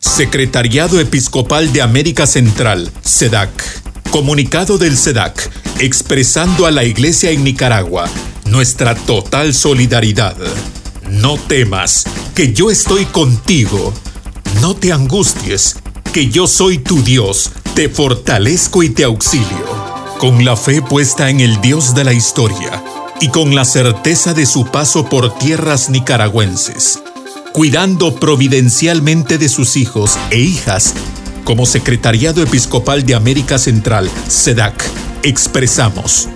Secretariado Episcopal de América Central, SEDAC. Comunicado del SEDAC, expresando a la Iglesia en Nicaragua nuestra total solidaridad. No temas, que yo estoy contigo. No te angusties, que yo soy tu Dios, te fortalezco y te auxilio. Con la fe puesta en el Dios de la historia y con la certeza de su paso por tierras nicaragüenses cuidando providencialmente de sus hijos e hijas, como Secretariado Episcopal de América Central, SEDAC, expresamos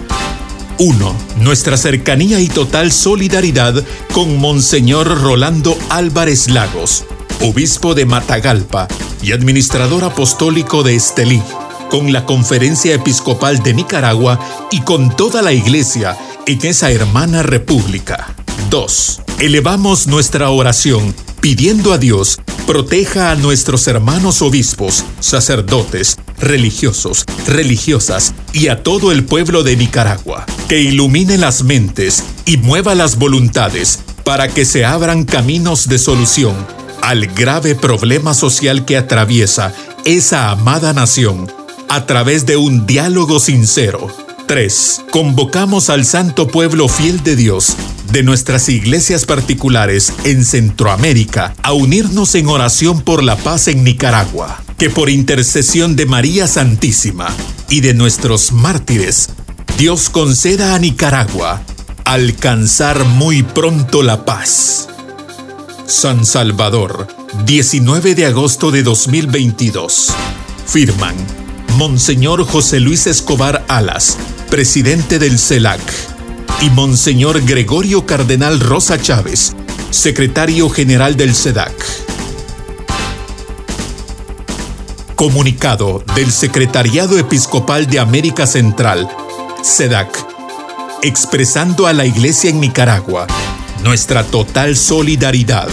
1. Nuestra cercanía y total solidaridad con Monseñor Rolando Álvarez Lagos, obispo de Matagalpa y administrador apostólico de Estelí, con la Conferencia Episcopal de Nicaragua y con toda la Iglesia en esa hermana república. 2. Elevamos nuestra oración pidiendo a Dios proteja a nuestros hermanos obispos, sacerdotes, religiosos, religiosas y a todo el pueblo de Nicaragua, que ilumine las mentes y mueva las voluntades para que se abran caminos de solución al grave problema social que atraviesa esa amada nación a través de un diálogo sincero. 3. Convocamos al santo pueblo fiel de Dios de nuestras iglesias particulares en Centroamérica a unirnos en oración por la paz en Nicaragua, que por intercesión de María Santísima y de nuestros mártires, Dios conceda a Nicaragua alcanzar muy pronto la paz. San Salvador, 19 de agosto de 2022. Firman Monseñor José Luis Escobar Alas, presidente del CELAC y Monseñor Gregorio Cardenal Rosa Chávez, secretario general del SEDAC. Comunicado del Secretariado Episcopal de América Central, SEDAC, expresando a la Iglesia en Nicaragua nuestra total solidaridad.